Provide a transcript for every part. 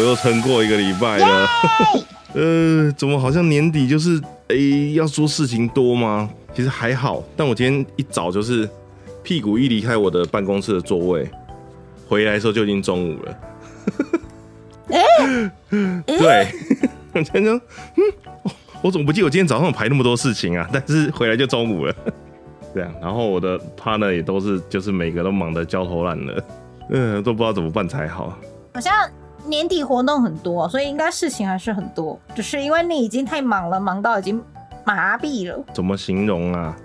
我又撑过一个礼拜了。呃，怎么好像年底就是诶要做事情多吗？其实还好，但我今天一早就是屁股一离开我的办公室的座位，回来的时候就已经中午了。对，我今天说，嗯，我怎么不记得我今天早上排那么多事情啊？但是回来就中午了。这样，然后我的 partner 也都是，就是每个都忙得焦头烂额，嗯，都不知道怎么办才好。好像年底活动很多，所以应该事情还是很多，只是因为你已经太忙了，忙到已经麻痹了。怎么形容啊？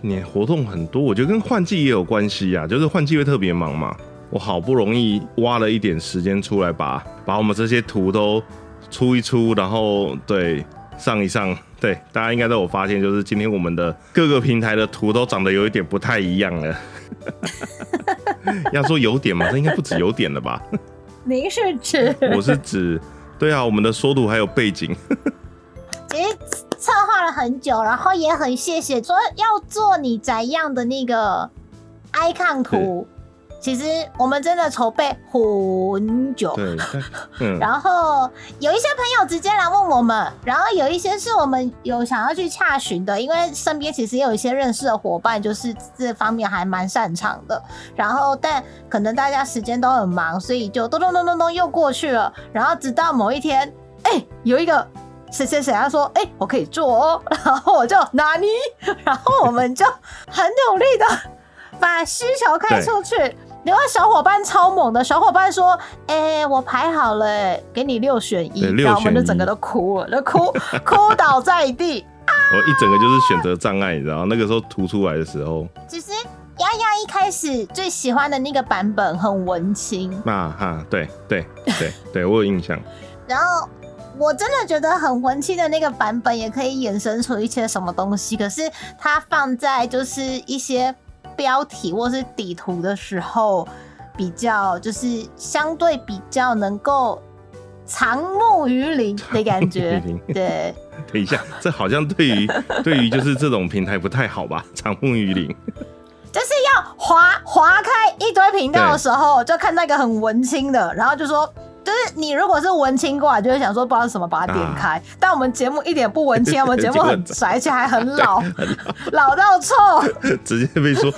你活动很多，我觉得跟换季也有关系啊，就是换季会特别忙嘛。我好不容易挖了一点时间出来，把把我们这些图都出一出，然后对上一上。对，大家应该都有发现，就是今天我们的各个平台的图都长得有一点不太一样了。要说有点嘛，这应该不止有点了吧？您是指？我是指，对啊，我们的缩图还有背景。其实策划了很久，然后也很谢谢说要做你怎样的那个 icon 图。其实我们真的筹备很久，对，嗯，然后有一些朋友直接来问我们，然后有一些是我们有想要去洽询的，因为身边其实也有一些认识的伙伴，就是这方面还蛮擅长的。然后，但可能大家时间都很忙，所以就咚咚咚咚咚又过去了。然后直到某一天，哎，有一个谁谁谁他说，哎，我可以做哦，然后我就拿你，然后我们就很努力的把需求开出去。另外小伙伴超猛的，小伙伴说：“哎，我排好了，给你六选一。”然后我们就整个都哭了，都哭 哭倒在地。我一整个就是选择障碍，你知道那个时候涂出来的时候，其实丫丫一开始最喜欢的那个版本很文青。啊哈，对对对对，我有印象。然后我真的觉得很文青的那个版本也可以衍生出一些什么东西，可是它放在就是一些。标题或是底图的时候，比较就是相对比较能够藏木于林的感觉。对，等一下，这好像对于 对于就是这种平台不太好吧？藏木于林，就是要划划开一堆频道的时候，就看到一个很文青的，然后就说。就是你如果是文青过来，就会想说不知道什么把它点开。但我们节目一点不文青，我们节目很宅，而且还很老，老到臭。直接被说，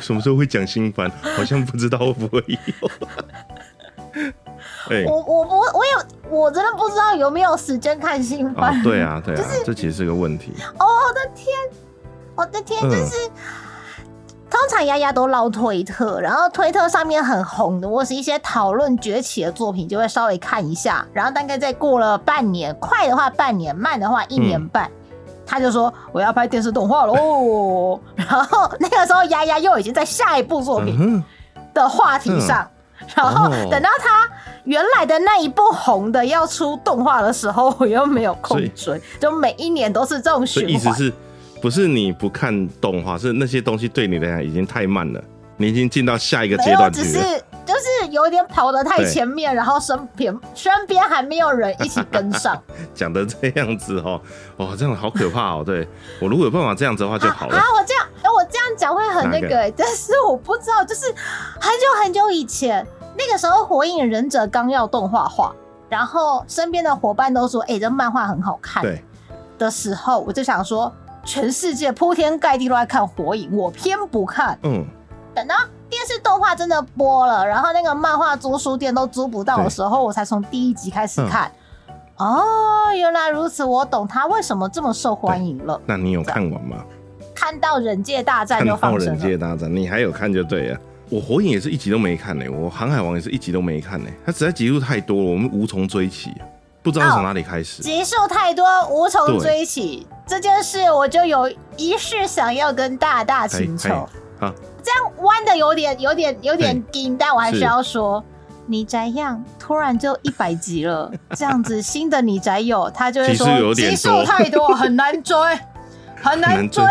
什么时候会讲新番？好像不知道会不会有。我我我我有，我真的不知道有没有时间看新番。对啊，对啊，就是这其实是个问题。哦，我的天，我的天，就是。通常丫丫都捞推特，然后推特上面很红的，或是一些讨论崛起的作品，就会稍微看一下。然后大概再过了半年，快的话半年，慢的话一年半，他就说我要拍电视动画喽。然后那个时候丫丫又已经在下一部作品的话题上，然后等到他原来的那一部红的要出动画的时候，我又没有空追，就每一年都是这种循环。不是你不看动画，是那些东西对你来讲已经太慢了，你已经进到下一个阶段去了。只是就是有点跑得太前面，然后身边身边还没有人一起跟上。讲的这样子哦，哇，这样好可怕哦！对我如果有办法这样子的话就好了。啊，我这样，哎，我这样讲会很那个，但是我不知道，就是很久很久以前，那个时候《火影忍者》刚要动画化，然后身边的伙伴都说：“哎，这漫画很好看。”对的时候，我就想说。全世界铺天盖地都在看火影，我偏不看。嗯，等到电视动画真的播了，然后那个漫画租书店都租不到的时候，我才从第一集开始看。哦，原来如此，我懂他为什么这么受欢迎了。那你有看完吗？看到忍界大战就放看到忍界大战，你还有看就对了。我火影也是一集都没看呢，我航海王也是一集都没看呢。它实在集数太多了，我们无从追起。不知道从哪里开始，集数太多无从追起这件事，我就有一事想要跟大大请求。好，这样弯的有点有点有点紧，但我还是要说，你宅样突然就一百集了，这样子新的你宅友他就会说集数太多很难追，很难追，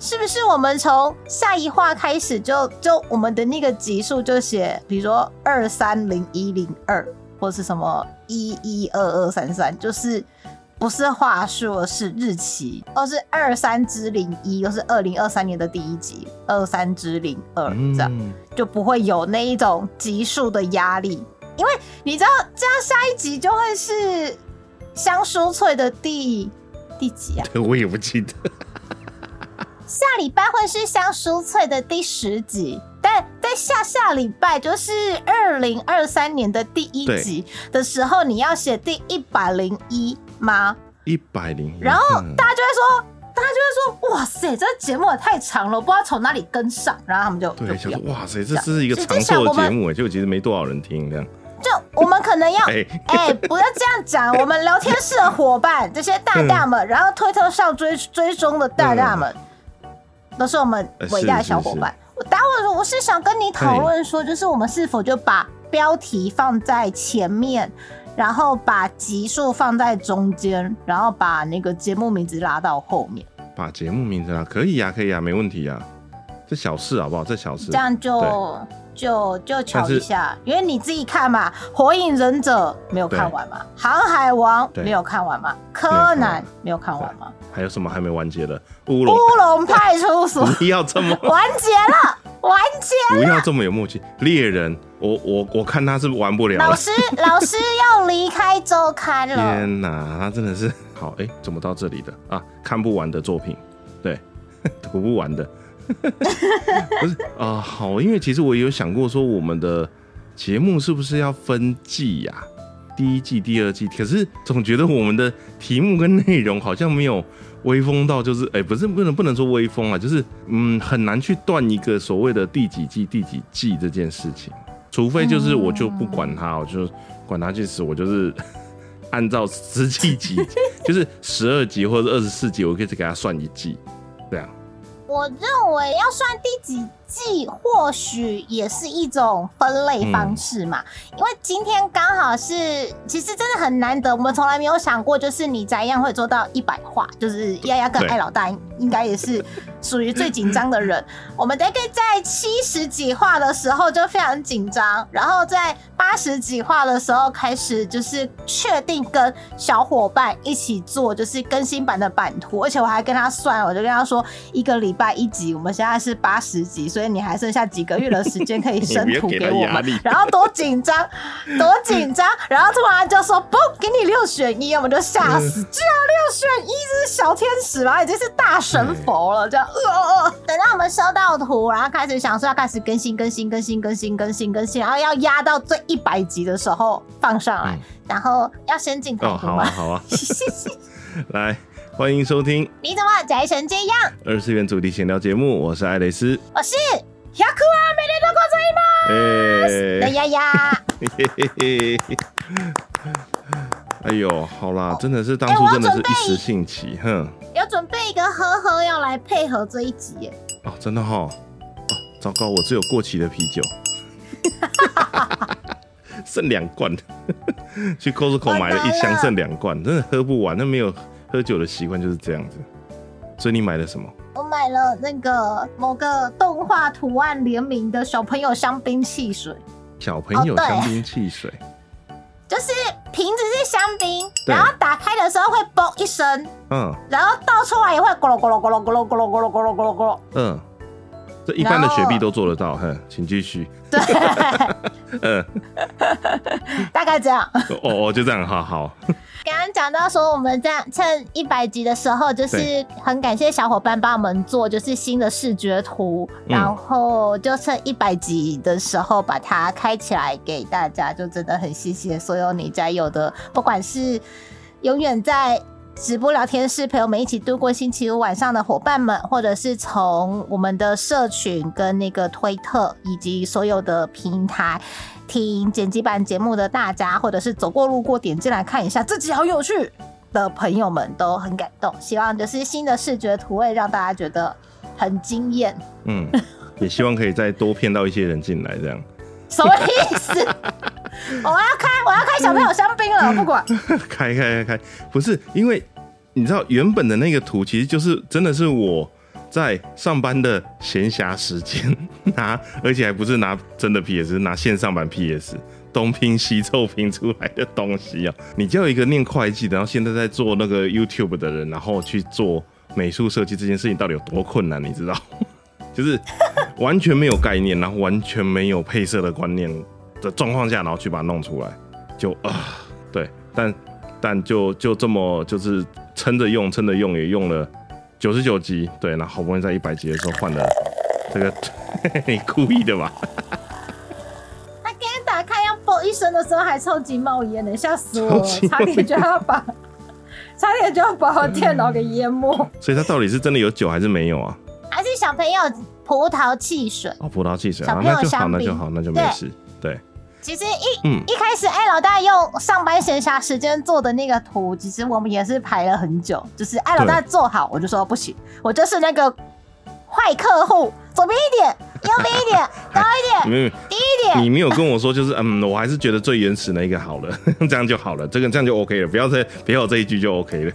是不是？我们从下一话开始就就我们的那个集数就写，比如说二三零一零二。或是什么一一二二三三，就是不是话术，是日期，而是二三之零一，又是二零二三年的第一集，二三之零二这样，就不会有那一种集数的压力。因为你知道这样下一集就会是香酥脆的第第几啊？我也不记得。下礼拜会是香酥脆的第十集，但在下下礼拜就是二零二三年的第一集的时候，你要写第一百零一吗？一百零一，然后嗯大家就会说，大家就会说，哇塞，这个节目也太长了，我不知道从哪里跟上，然后他们就就对。哇塞，这这是一个长寿的节目哎，结果其实没多少人听这样。就我们可能要，哎哎、不要这样讲。我们聊天室的伙伴，这些大大嗯们，然后推特上追追踪的大大们，都是我们伟大的小伙伴。我待会儿我是想跟你讨论说，就是我们是否就把标题放在前面，然后把集数放在中间，然后把那个节目名字拉到后面，把节目名字拉，可以呀、可以呀、没问题呀、这小事好不好？这小事这。样就就就瞧一下，因为你自己看嘛，《火影忍者》没有看完嘛，《航海王》对没有看完嘛，《柯南完》没有看完嘛，还有什么还没完结的？乌《龙，乌龙派出所》不要这么 完结了，完结。不要这么有默契。猎人，我我我看他是玩不了了。老师，老师要离开周刊了。天哪，他真的是好哎、怎么到这里的啊？看不完的作品，对，读不完的，不是啊、好，因为其实我有想过说，我们的节目是不是要分季呀、第一季、第二季，可是总觉得我们的题目跟内容好像没有威风到，就是哎、不是不能不能说威风啊，就是嗯很难去断一个所谓的第几季、第几季这件事情，除非就是我就不管它，我就管它去死，我就是按照实际集，就是十二集或者二十四集，我可以只给它算一季，这样。我认为要算第几季，或许也是一种分类方式嘛。因为今天刚好是，其实真的很难得，我们从来没有想过，就是你咋样会做到一百话，就是丫丫跟对艾老大应该也是属于最紧张的人。我们大概在七十几话的时候就非常紧张，然后在八十几话的时候开始就是确定跟小伙伴一起做，就是更新版的版图，而且我还跟他算，我就跟他说一个礼拜一集，我们现在是八十集，所以你还剩下几个月的时间可以生图给我们，然后多紧张，多紧张，然后突然就说不，给你六选一，我们就吓死，居然六选一，这是小天使吗？已经是大神佛了，这样，呃呃呃。等到我们收到图，然后开始想说要开始更新、更新、更新、更新、更新、更新，然后要压到最一百集的时候放上来，嗯然后要先进台哦，图吗好啊，？好啊，来，欢迎收听你怎么宅成这样？二次元主题闲聊节目，我是艾蕾丝。我是雅库啊，美丽的国哎、的丫丫。嘿嘿嘿嘿哎呦，好啦，真的是当初真的是一时兴起，哼，有准备一个呵呵要来配合这一集耶。哦，真的哈，哦，糟糕，我只有过期的啤酒，剩两罐，去 Costco 买了一箱，剩两罐，真的喝不完，那没有喝酒的习惯就是这样子。所以你买了什么？我买了那个某个动画图案联名的小朋友香槟汽水，小朋友香槟汽水，就是瓶子是香槟，然后打开的时候会嘣一声，嗯然后倒出来也会咕噜咕噜咕噜咕噜咕噜咕噜咕噜咕噜咕噜。嗯，这一般的雪碧都做得到，哼，请继续。对，嗯，大概这样。哦哦，就这样，好好。刚刚讲到说，我们在趁一百集的时候，就是很感谢小伙伴帮我们做就是新的视觉图，嗯然后就趁一百集的时候把它开起来给大家，就真的很谢谢所有你在有的，不管是永远在。直播聊天室陪我们一起度过星期五晚上的伙伴们，或者是从我们的社群跟那个推特以及所有的平台听剪辑版节目的大家，或者是走过路过点进来看一下，这集好有趣的朋友们都很感动。希望就是新的视觉图会让大家觉得很惊艳。嗯，也希望可以再多骗到一些人进来，这样。什么意思？我要开，我要开小朋友香槟了，不管。开开开开，不是因为你知道原本的那个图其实就是真的是我在上班的闲暇时间 拿，而且还不是拿真的 PS，是拿线上版 PS。东拼西凑拼出来的东西啊！你叫一个念会计的，然后现在在做那个 YouTube 的人，然后去做美术设计这件事情，到底有多困难？你知道？就是完全没有概念，然后完全没有配色的观念，的状况下，然后去把它弄出来，就啊，对，但但就就这么就是撑着用，撑着用也用了九十九集，对，那好不容易在一百集的时候换了这个，你故意的吧？他刚刚打开要啵一声的时候还超级冒烟的，吓死我差点就要把差点就要把我电脑给淹没。所以它到底是真的有酒还是没有啊？还是小朋友葡萄汽水。哦，葡萄汽水啊，小朋友那就好，香槟那就好，那就没事。对，其实一、嗯一开始艾老大用上班闲暇时间做的那个图，其实我们也是排了很久。就是艾老大做好，我就说不行，我就是那个坏客户，左边一点，右边一点，高一点，没有，低一点。你没有跟我说，就是嗯，我还是觉得最原始那个好了，这样就好了，这个这样就 OK 了，不要再不要有这一句就 OK 了。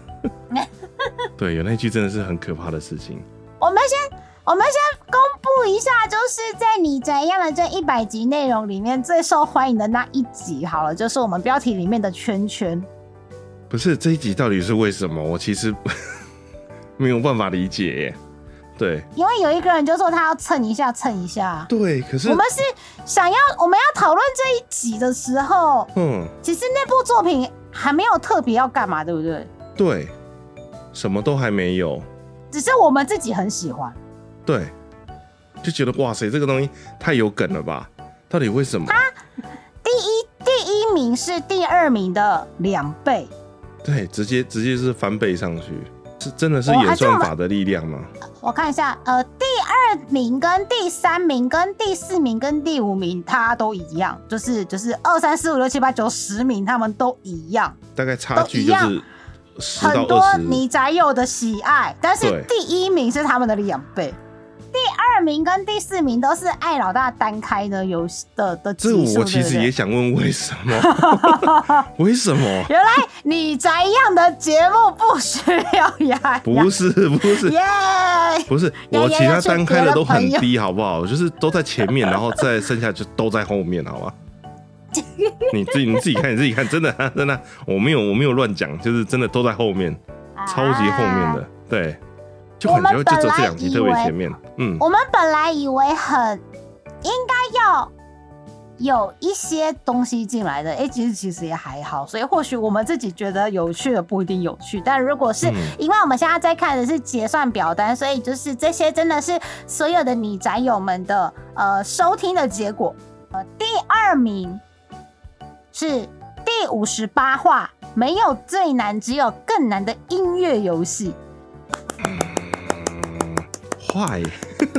对，有那一句真的是很可怕的事情。我们先，公布一下，就是在你怎样的这一百集内容里面最受欢迎的那一集好了，就是我们标题里面的圈圈。不是这一集到底是为什么？我其实 没有办法理解耶。对因为有一个人就说他要蹭一下，蹭一下。对，可是我们是想要我们要讨论这一集的时候，嗯，其实那部作品还没有特别要干嘛，对不对？对，什么都还没有。只是我们自己很喜欢。对，就觉得哇塞，这个东西太有梗了吧？到底为什么？第一第一名是第二名的两倍，对，直接直接是翻倍上去，是真的是哦演算法的力量吗？我看一下，呃，第二名跟第三名跟第四名跟第五名，它都一样，就是就是二三四五六七八九十名，他们都一样，大概差距就是很多。你宅友的喜爱，但是第一名是他们的两倍。第二名跟第四名都是爱老大单开的游戏的的这，我其实也想问为什么？为什么？原来你宅样的节目不需要呀？不是不是耶不是，我其他单开的都很低，好不好？就是都在前面，然后再剩下就都在后面，好吧？你自己你自己看，你自己看，真的真的，我没有我没有乱讲，就是真的都在后面，超级后面的，对，就很啊我们就就只有本来这两集特别以为前面，嗯，我们本来以为很应该要有一些东西进来的，哎、其实其实也还好，所以或许我们自己觉得有趣的不一定有趣，但如果是、嗯因为我们现在在看的是结算表单，所以就是这些真的是所有的你宅友们的呃收听的结果。呃，第二名是第五十八话，没有最难，只有更难的音乐游戏。坏，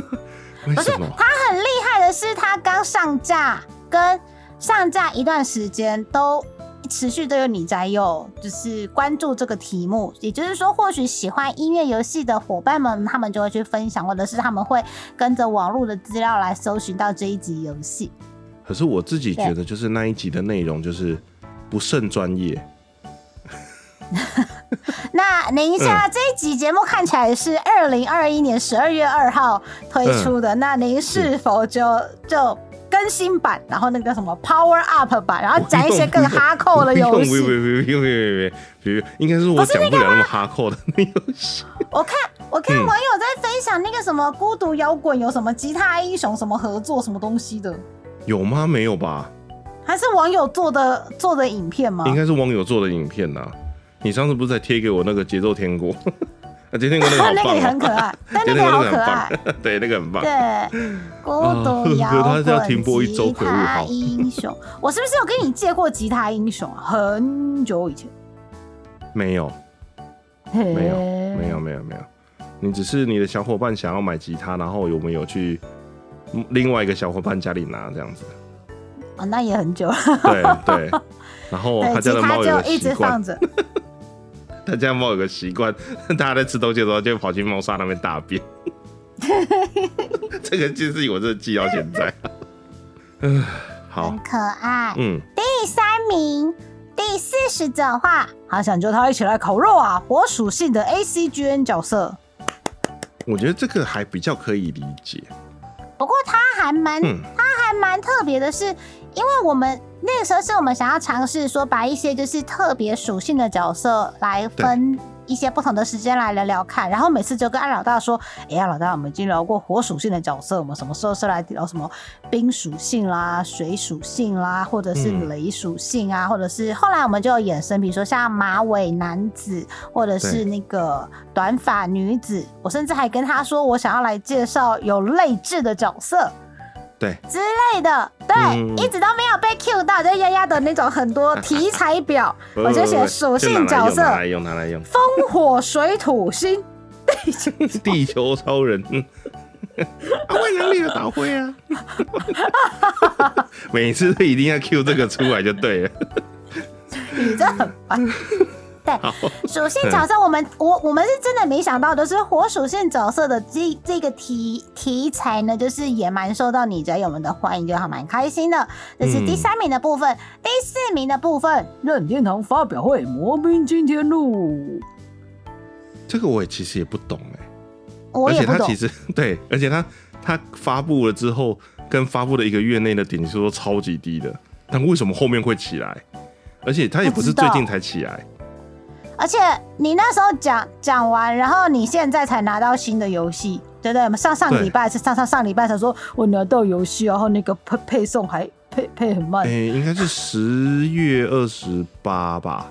为什么？它很厉害的是，它刚上架跟上架一段时间都持续都有你在用，就是关注这个题目。也就是说，或许喜欢音乐游戏的伙伴们，他们就会去分享，或者是他们会跟着网络的资料来搜寻到这一集游戏。可是我自己觉得，就是那一集的内容就是不甚专业，那等一下，这一集节目看起来是二零二一年十二月二号推出的，那您是否就就更新版，然后那个什么 Power Up 版，然后讲一些更哈扣的游戏？用不用不用不用不用，应该是我讲不了那么哈扣的那游戏。我看我看嗯网友在分享那个什么孤独摇滚有什么吉他英雄什么合作什么东西的，有吗？没有吧？还是网友做的做的影片吗？应该是网友做的影片呐。你上次不是才贴给我那个节奏天国？啊，节奏天国那个 好那个棒哦，也很可爱，但那个好可爱。棒，对，那个很棒。对，孤独可摇他是要停播滚一周吉他英雄，我是不是有跟你借过吉他英雄啊？很久以前，没有，没没有，没有，没有，没有。你只是你的小伙伴想要买吉他，然后我们有去嗯另外一个小伙伴家里拿这样子。哦，那也很久了。对对，然后，他家的猫有就一直放，着。他家猫有个习惯，大家在吃东西的时候就会跑去猫砂那边大便。这个就是我这记到现在。嗯，好很，可爱。嗯，第三名，第四十九话，好想叫他一起来烤肉啊！火属性的 ACGN 角色，我觉得这个还比较可以理解。不过他还蛮、嗯，他还蛮特别的是，因为我们那个时候是我们想要尝试说把一些就是特别属性的角色来分一些不同的时间来聊聊看。然后每次就跟安老大说：“哎呀，老大，我们已经聊过火属性的角色，我们什么时候是来聊什么冰属性啦、水属性啦，或者是嗯雷属性啊，或者是后来我们就有衍生，比如说像马尾男子，或者是那个短发女子。我甚至还跟他说，我想要来介绍有类智的角色。”对，之类的，对，嗯。一直都没有被 Q 到，就丫丫的那种很多题材表，我就写属性角色拿来用，拿来用，风火水土星，地 球地球超人，嗯，啊，万能力的导灰啊，每次都一定要 Q 这个出来就对了。你这很烦。对，属性角色，我们 我我们是真的没想到，的是火属性角色的这这个题题材呢，就是也蛮受到你宅友们的欢迎，就还蛮开心的。这是第三名的部分，第四名的部分，任天堂发表会，魔兵今天录，这个我也其实也不懂哎、我也不懂而且他其。实 对，而且他他发布了之后，跟发布的一个月内的点击数都超级低的，但为什么后面会起来？而且他也不是最近才起来，而且你那时候讲讲完，然后你现在才拿到新的游戏，对不对？上上个礼拜是上上上礼拜才说我拿到游戏，然后那个配配送还配配很慢。哎、应该是十月二十八吧？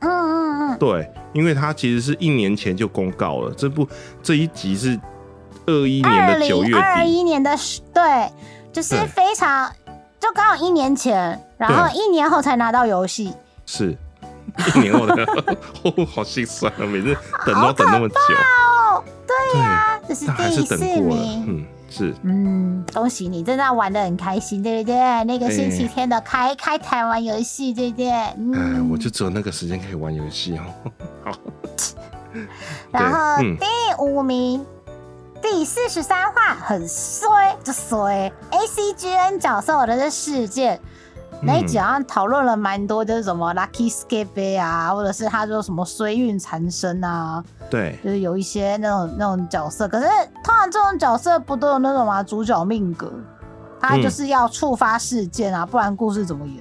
嗯嗯嗯，对，因为他其实是一年前就公告了，这部这一集是二一年的九月零二，一年的十对，就是非常就刚好一年前，然后一年后才拿到游戏。是一年后的，哦，好心酸啊！每次等都要等那么久，哦，对呀啊，这是第四名。嗯，是。嗯，恭喜你，真的玩的很开心，对不对？那个星期天的开、开台玩游戏，对不对？嗯，哎，我就只有那个时间可以玩游戏哦。好，然后嗯第五名，第四十三话很衰，就衰。A C G N 角色我的这事件。那一集好像讨论了蛮多，就是什么 Lucky Skip 啊，或者是他说什么衰运缠身啊，对，就是有一些那种那种角色。可是通常这种角色不都有那种嘛主角命格，他嗯就是要触发事件啊，不然故事怎么演？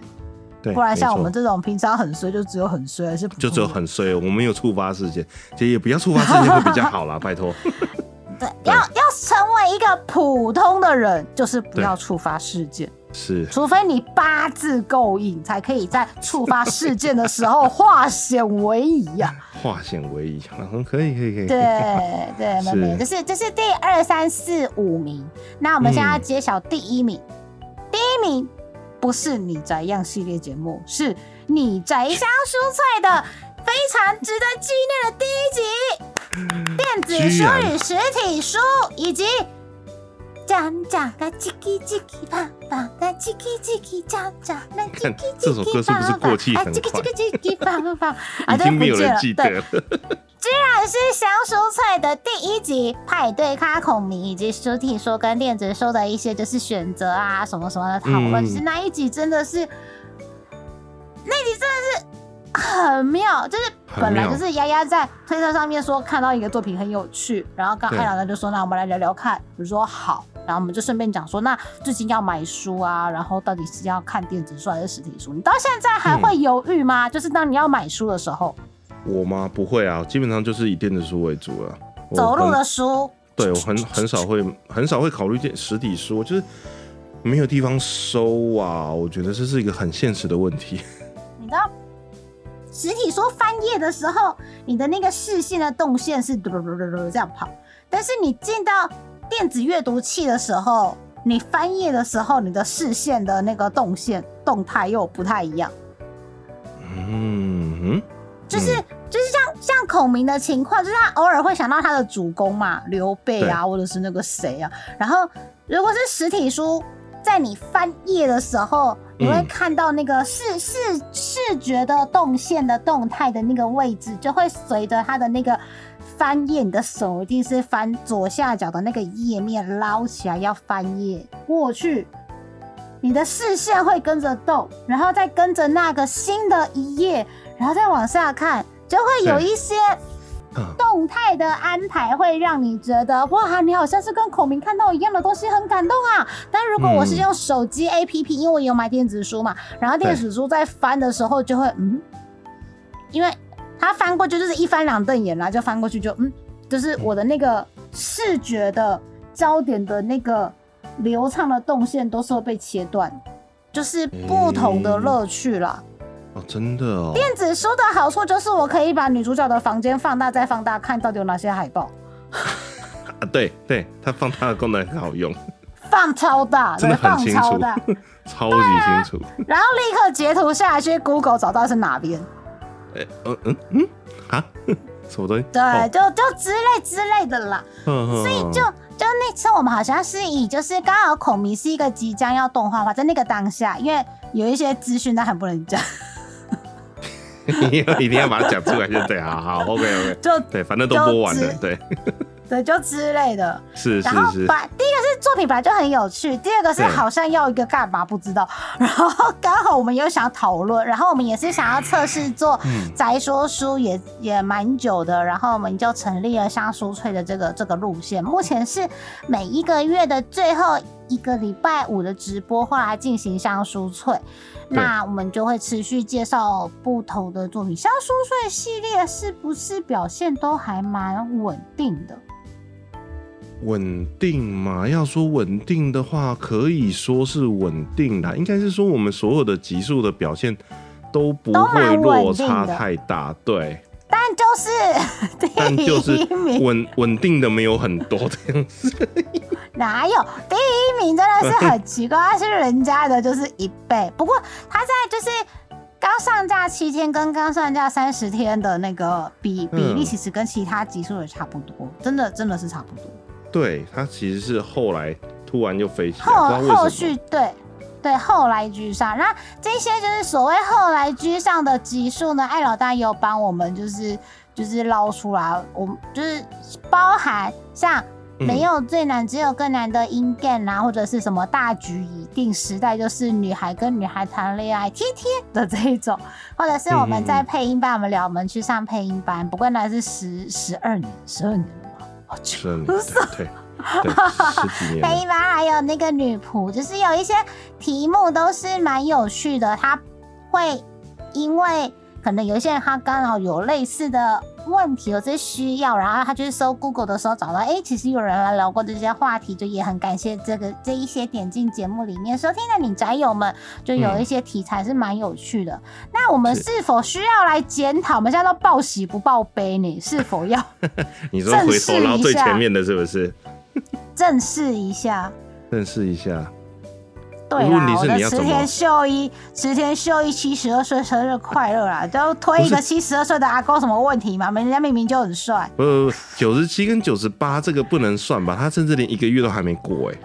对，不然像我们这种平常很衰，就只有很衰，还是就只有很衰，我们有触发事件，其实也不要触发事件会比较好啦，拜托。对，要要成为一个普通的人，就是不要触发事件，是，除非你八字够硬，才可以在触发事件的时候化险为夷呀、化险为夷，嗯，可以，可以，可以。对 对，是没没，这是这是第二三四五名。那我们现在要揭晓第一名，第一名不是你宅样系列节目，是你宅香蔬菜的非常值得纪念的第一集。电子 书与实体书，以及讲讲个叽叽叽叽棒棒，个叽叽叽叽讲讲，那叽看叽这首歌是不是过气很叽叽叽叽叽棒棒棒，啊，已，经没有人不记得了。居然是香酥脆的第一集派对咖孔明以及实体说跟电子说的一些就是选择啊什么什么的讨论，嗯其实那一集真的是，那集真的是很妙，就是本来就是丫丫在推特上面说看到一个作品很有趣，然后刚对艾老大就说那我们来聊聊看，我就说好，然后我们就顺便讲说那最近要买书啊，然后到底是要看电子书还是实体书？你到现在还会犹豫吗？就是当你要买书的时候，我吗？不会啊，基本上就是以电子书为主了。走路的书。对我很很少会很少会考虑电实体书，就是没有地方收啊。我觉得这是一个很现实的问题。实体书翻页的时候，你的那个视线的动线是嘟嘟嘟嘟嘟这样跑，但是你进到电子阅读器的时候，你翻页的时候，你的视线的那个动线动态又不太一样，嗯哼，就是。就是像像孔明的情况，就是他偶尔会想到他的主公嘛，刘备啊，或者是那个谁啊。然后如果是实体书，在你翻页的时候，你会嗯看到那个视视视觉的动线的动态的那个位置，就会随着它的那个翻页，你的手一定是翻左下角的那个页面捞起来要翻页过去。你的视线会跟着动，然后再跟着那个新的一页，然后再往下看，就会有一些啊动态的安排，会让你觉得哇，你好像是跟孔明看到一样的东西，很感动啊。但如果我是嗯用手机 APP，、因为我有买电子书嘛，然后电子书在翻的时候就会嗯，因为它翻过去就是一翻两瞪眼啦，就翻过去就嗯，就是我的那个视觉的焦点的那个流畅的动线都是会被切断，就是不同的乐趣啦。哦，真的哦。电子书的好处就是我可以把女主角的房间放大再放大，看到底有哪些海报。啊，对对，它放大的功能很好用，放超大，真的很清楚 超级清楚。然后立刻截图下来去 Google 找到是哪边。哎，嗯嗯嗯，啊，什么东西？对，哦就就之类之类的啦。所所以就就那次我们好像是以就是刚好孔明是一个即将要动画化，在那个当下，因为有一些资讯但还不能讲，一定要一定要把它讲出来，就对，啊好，OK OK，就对，反正都播完了，对，对就之类的。是是然后是，把第一个是作品本来就很有趣，第二个是好像要一个干嘛不知道，然后刚好我们又想讨论，然后我们也是想要测试做嗯。宅说书也也蛮久的，然后我们就成立了像书翠的这个这个路线，目前是每一个月的最后一个礼拜五的直播会来进行香酥脆。那我们就会持续介绍不同的作品，香酥脆系列是不是表现都还蛮稳定的？稳定嘛？要说稳定的话，可以说是稳定啦。应该是说我们所有的集数的表现都不都会蛮落差太大，对。但就是 但第就是一名稳稳定的没有很多这样子。哪有第一名真的是很奇怪，他是人家的就是一倍。不过他在就是刚上架七天跟刚上架三十天的那个比比例，嗯其实跟其他集数也差不多，真的真的是差不多。对，他其实是后来突然就飞起来，后。续对对后来居上，那这些就是所谓后来居上的集数呢，艾老大也有帮我们就是就是捞出来，我们就是包含像。没有最难，只有更难的 in game 啊，或者是什么大局已定时代，就是女孩跟女孩谈恋爱，贴贴的这一种，或者是我们在配音班，我们聊我们去上配音班，不过那是十十二年，十二年了吧，好久。是，对对对，十几年了。配音班还有那个女仆，就是有一些题目都是蛮有趣的，他会因为可能有一些人他刚好有类似的问题，有这需要，然后他去搜 Google 的时候找到，哎、其实有人来聊过这些话题，就也很感谢这个这一些点进节目里面收听的你宅友们，就有一些题材是蛮有趣的。那我们是是否需要来检讨？我们现在都报喜不报悲呢？是否要 你说回头捞最前面的是不是？正视一下？正视一下。对是你要怎么的池田秀一，池田秀一七十二岁生日快乐啦！就推一个七十二岁的阿公什么问题嘛？人家明明就很帅，不不不，九十七跟九十八这个不能算吧？他甚至连一个月都还没过哎。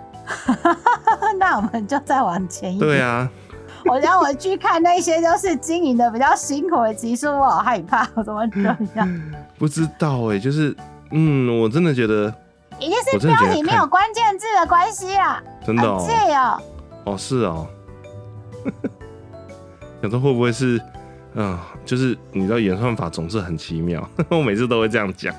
那我们就再往前一点。对啊，我让我去看那些就是经营的比较辛苦的集数，我好害怕，我怎么这样？不知道哎，就是嗯，我真的觉得一定是标题没有关键字的关系啦。真的哦哦。哦是哦，想说会不会是嗯，就是你知道演算法总是很奇妙，我每次都会这样讲。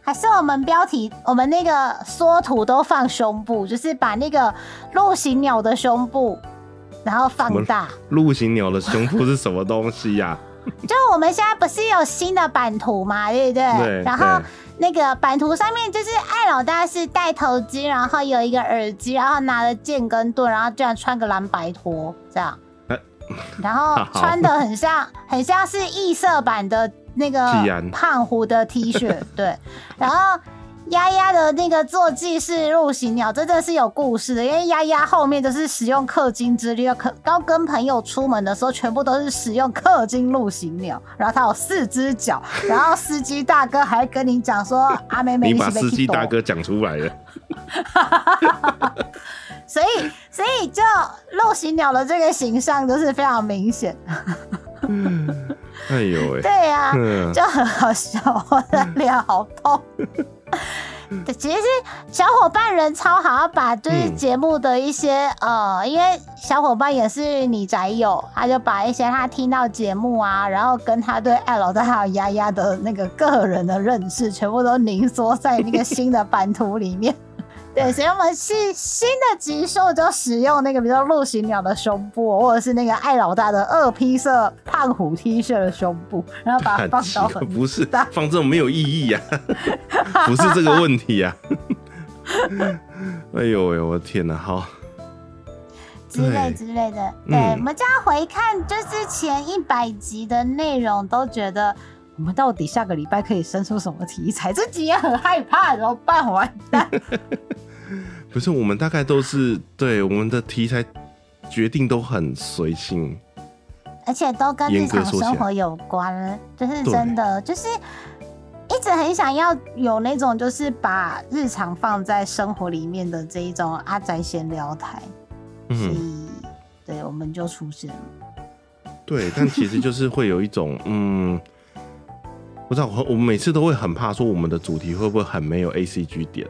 还是我们标题，我们那个缩图都放胸部，就是把那个陆行鸟的胸部，然后放大。陆行鸟的胸部是什么东西呀、就我们现在不是有新的版图嘛，对不对？对然后那个版图上面就是艾老大是戴头巾，然后有一个耳机，然后拿着剑跟盾，然后居然穿个蓝白拖这样哎，然后 穿的很像很像是异色版的那个胖虎的 T 恤，对，然后。丫丫的那个坐骑是陆行鸟，这真的是有故事的。因为丫丫后面就是使用氪金之力，要氪刚跟朋友出门的时候，全部都是使用氪金陆行鸟。然后它有四只脚，然后司机大哥还跟你讲说：“阿妹妹，你把司机大哥讲出来了，所以，所以就陆行鸟的这个形象就是非常明显。哎呦喂、对呀、嗯就很好笑，我的脸好痛。对，其实小伙伴人超好，要把就是嗯节目的一些、呃，因为小伙伴也是你宅友，他就把一些他听到节目啊，然后跟他对艾老大还有丫丫的那个个人的认识，全部都凝缩在那个新的版图里面。对，所以我们是新的集数就使用那个，比如说陆行鸟的胸部，或者是那个艾老大的二批色胖虎 T 恤的胸部，然后把它放到很 不是大放这种没有意义呀、不是这个问题呀、哎呦喂，我的天哪！好，之类之类的。对，嗯我们这样回看，就是前一百集的内容，都觉得我们到底下个礼拜可以生出什么题材？这集也很害怕，怎么办？完蛋！不是我们大概都是对我们的题材决定都很随性，而且都跟日常生活有关，就是真的，就是一直很想要有那种，就是把日常放在生活里面的这一种阿宅闲聊台，所嗯，以对我们就出现了。对，但其实就是会有一种 嗯。不知道，我我每次都会很怕说我们的主题会不会很没有 A C G 点？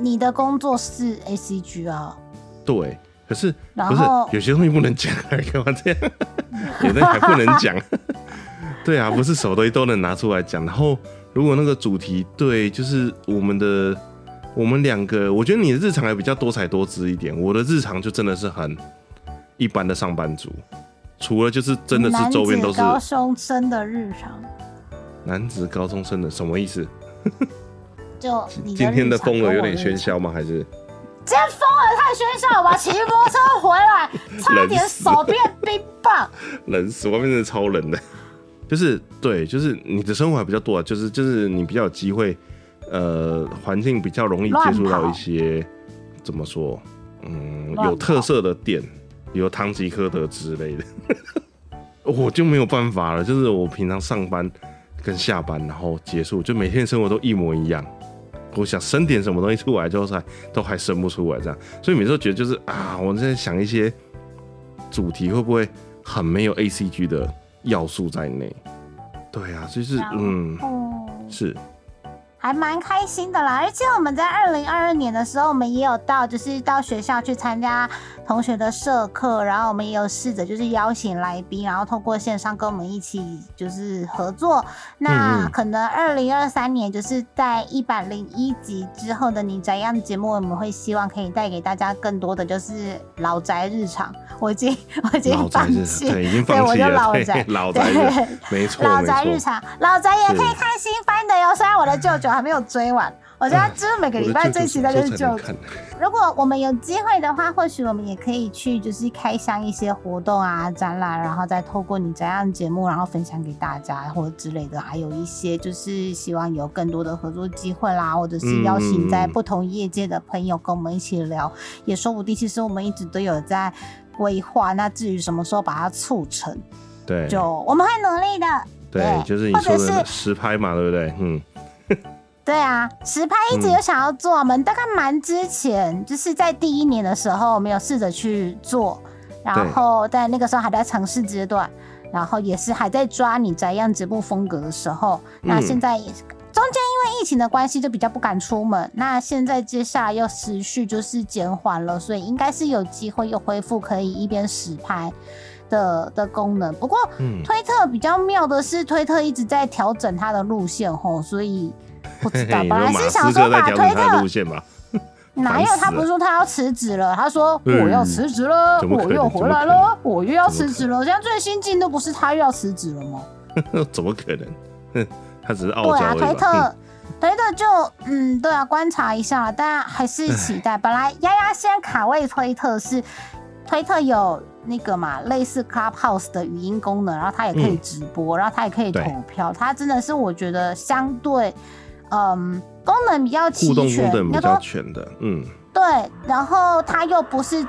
你的工作是 A C G 啊，对，可是不是有些东西不能讲，干 嘛这样？有的还不能讲。对啊，不是什么东西都能拿出来讲。然后如果那个主题对，就是我们的我们两个，我觉得你的日常还比较多彩多姿一点，我的日常就真的是很一般的上班族，除了就是真的是周边都是高中生的日常，男子高中生的，什么意思？就今天的风儿有点喧嚣吗？还是今天风儿太喧嚣了吧？骑摩托车回来，差点手变冰棒。冷死？外面真的超冷的。就是对，就是你的生活还比较多啊，就是就是你比较有机会，呃，环境比较容易接触到一些怎么说，嗯，有特色的店，比如唐吉诃德之类的，我就没有办法了。就是我平常上班跟下班，然后结束，就每天生活都一模一样。我想生点什么东西出来，就是还都还生不出来，这样，所以每次都觉得就是啊，我在想一些主题会不会很没有 A C G 的要素在内？对啊，就是嗯，哦，是还蛮开心的啦。而且我们在二零二二年的时候，我们也有到，就是到学校去参加同学的社课，然后我们也有试着就是邀请来宾，然后透过线上跟我们一起就是合作。那可能二零二三年就是在一百零一集之后的你宅样节目，我们会希望可以带给大家更多的就是老宅日常。我已经 我已经放弃，对，已经对我就放弃了，对老宅，老宅对，没错老。宅日常，老宅也可以是看新番的哟。虽然我的舅舅还没有追完，我觉得就是每个礼拜最期待就是舅舅。我的舅舅什么时候才能看如果我们有机会的话，或许我们也可以去就是开箱一些活动啊、展览，然后再透过你这样节目，然后分享给大家或者之类的。还有一些就是希望有更多的合作机会啦，或者是邀请在嗯不同业界的朋友跟我们一起聊，也说不定。其实我们一直都有在规划，那至于什么时候把它促成，对就我们会努力的。对，就是你说的是实拍嘛，对不对？嗯，对啊，实拍一直有想要做，我们大概蛮之前，就是在第一年的时候，我们有试着去做，然后在那个时候还在尝试阶段，然后也是还在抓你怎样直播风格的时候，那嗯现在也中间因为疫情的关系，就比较不敢出门。那现在接下来又持续就是减缓了，所以应该是有机会又恢复可以一边实拍的的功能。不过嗯推特比较妙的是，推特一直在调整它的路线吼，所以不知道。本来是想说把推调整他的路特线吧？哪有他不是说他要辞职了？他说嗯我要辞职了，我又回来了，我又要辞职了。现在最新进度不是他又要辞职了吗？怎么可能？哼，他只是傲对啊，娇而已吧。推特，推特就嗯，对啊，观察一下，但还是期待。本来丫丫先卡位推特是推特有那个嘛，类似 Clubhouse 的语音功能，然后它也可以嗯直播，然后它也可以投票，它真的是我觉得相对嗯功能比较齐互动功全，能比较全的，嗯，对，然后它又不是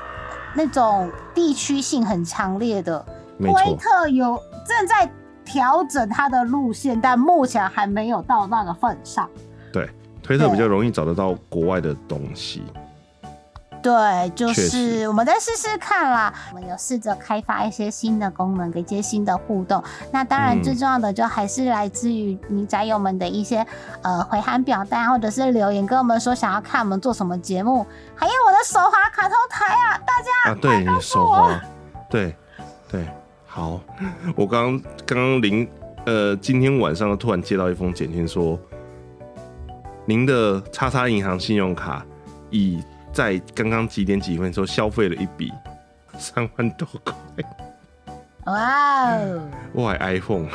那种地区性很强烈的。推，特有正在调整它的路线，但目前还没有到那个份上。对，推特比较容易找得到国外的东西。对，就是我们再试试看啦。我们有试着开发一些新的功能，给一些新的互动。那当然，嗯最重要的就还是来自于你宅友们的一些呃回函表单，或者是留言跟我们说想要看我们做什么节目。还有我的手滑卡通台啊，大家啊，对你手滑，对对，好，我刚刚刚临呃今天晚上突然接到一封简讯说，您的叉叉银行信用卡已在刚刚几点几分的时候消费了一笔三万多块，哇哦，哇，iPhone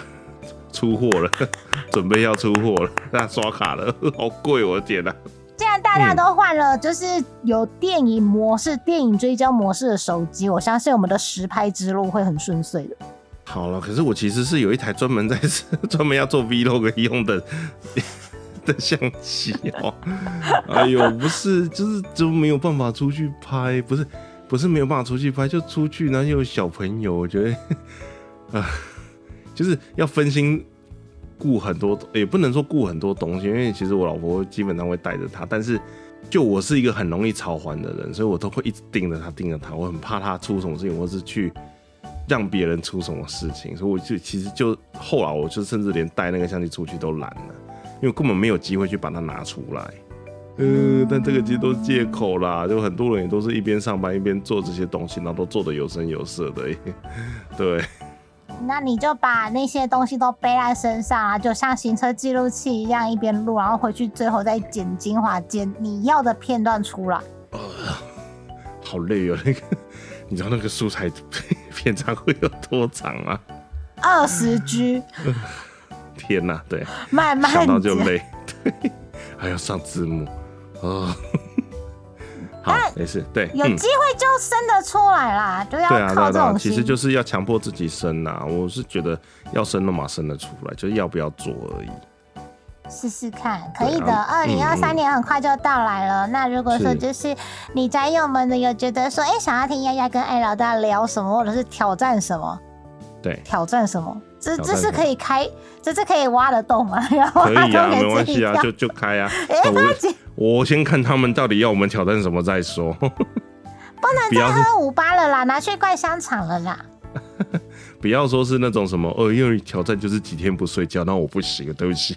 出货了，准备要出货了，那刷卡了，好贵，我的天哪、既然大家都换了，就是有电影模式、电影追焦模式的手机，我相信我们的实拍之路会很顺遂的。好了，可是我其实是有一台专门在 专门要做 Vlog 用的的相机哦。哎呦，不是，就是就没有办法出去拍，不是不是没有办法出去拍，就出去，然后有小朋友，我觉得啊，就是要分心顾很多，也不能说顾很多东西，因为其实我老婆基本上会带着她，但是就我是一个很容易超环的人，所以我都会一直盯着她，盯着她，我很怕她出什么事情，或是去。让别人出什么事情，所以我就其实就后来我就甚至连带那个相机出去都懒了，因为根本没有机会去把它拿出来。呃，但这个其实都是借口啦，就很多人也都是一边上班一边做这些东西，然后都做的有声有色的。对，那你就把那些东西都背在身上啊，就像行车记录器一样，一边录，然后回去最后再剪精华，剪你要的片段出来。好累哦，那个你知道那个素材 片长会有多长吗？二十 G，天哪，对，慢慢想到就。累，对，还要上字幕，哦，好，没事，对，嗯有机会就生得出来啦，就要对啊，对啊，对啊，靠这种。其实就是要强迫自己生呐、我是觉得要生都马生得出来，就是要不要做而已。试试看，可以的。二零二嗯三年很快就到来了。那如果说就是你宅友们的有觉得说，哎、想要听丫丫跟艾老大聊什么，或者是挑战什么，对，挑战什么，这这是可以开，这是可以挖得动吗？然后可以啊，没关系啊就就开啊。哎我我先看他们到底要我们挑战什么再说。不能再喝五八了啦，拿去灌香肠了啦。不要说是那种什么，呃，因为挑战就是几天不睡觉，那我不行，对不起，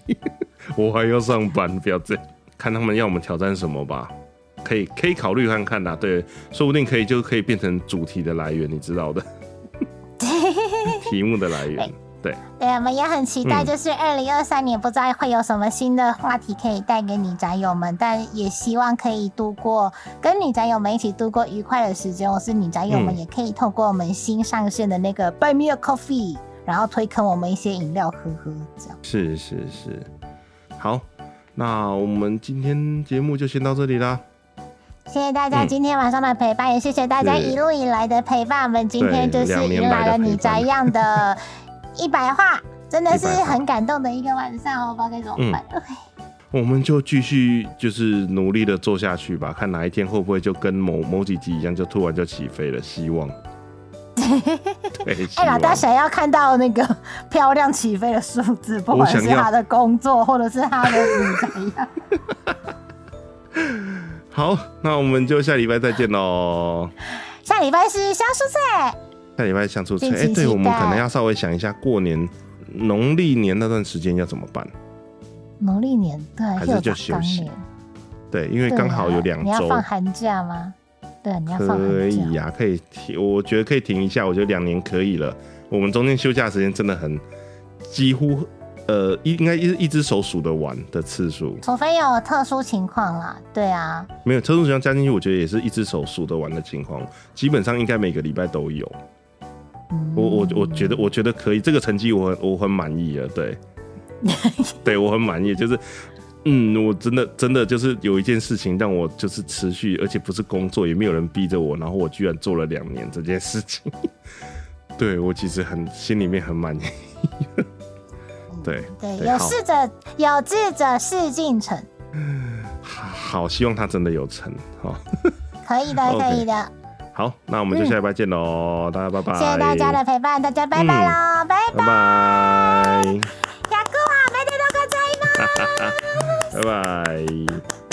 我还要上班，不要这样。看他们要我们挑战什么吧，可以可以考虑看看啦。对，说不定可以就可以变成主题的来源，你知道的，题目的来源。对，对，我们也很期待，嗯就是二零二三年不知道会有什么新的话题可以带给女宅友们，但也希望可以度过跟女宅友们一起度过愉快的时间。我是女宅友们嗯也可以透过我们新上线的那个 Buy Me a Coffee，然后推坑我们一些饮料喝喝，这样。是是是。好，那我们今天节目就先到这里啦。谢谢大家嗯今天晚上的陪伴，也谢谢大家一路以来的陪伴。我们今天就是迎来了你宅样的 一百话，真的是很感动的一个晚上哦，不知道该怎么办。OK 我们就继续就是努力的做下去吧，看哪一天会不会就跟某某几集一样，就突然就起飞了。希望。对，希哎，老望大想要看到那个漂亮起飞的数字，不管是他的工作或者是他的女怎样。好，那我们就下礼拜再见喽。下礼拜是香蔬菜，下礼拜相处菜，哎、对，我们可能要稍微想一下，过年农历年那段时间要怎么办？农历年对，还是就休息对，因为对刚好啊有两周，你要放寒假吗？对，你要放寒可假。以呀、可以停，我觉得可以停一下，我觉得两年可以了。我们中间休假时间真的很几乎，呃，一应该一一只手数得完的次数，除非有特殊情况啦，对啊，没有特殊情况加进去，我觉得也是一只手数得完的情况，基本上应该每个礼拜都有。嗯我我我觉得我觉得可以，这个成绩我很我很满意了，对，对我很满意，就是。嗯，我真的真的就是有一件事情让我就是持续，而且不是工作，也没有人逼着我，然后我居然做了两年这件事情，对我其实很心里面很满意。对对，有事者有志者事竟成，好，希望他真的有成。好，可以的可以的。好，那我们就下礼拜见喽，大家拜拜。谢谢大家的陪伴，大家拜拜喽，拜拜拜，百はおめでとうございます。拜拜。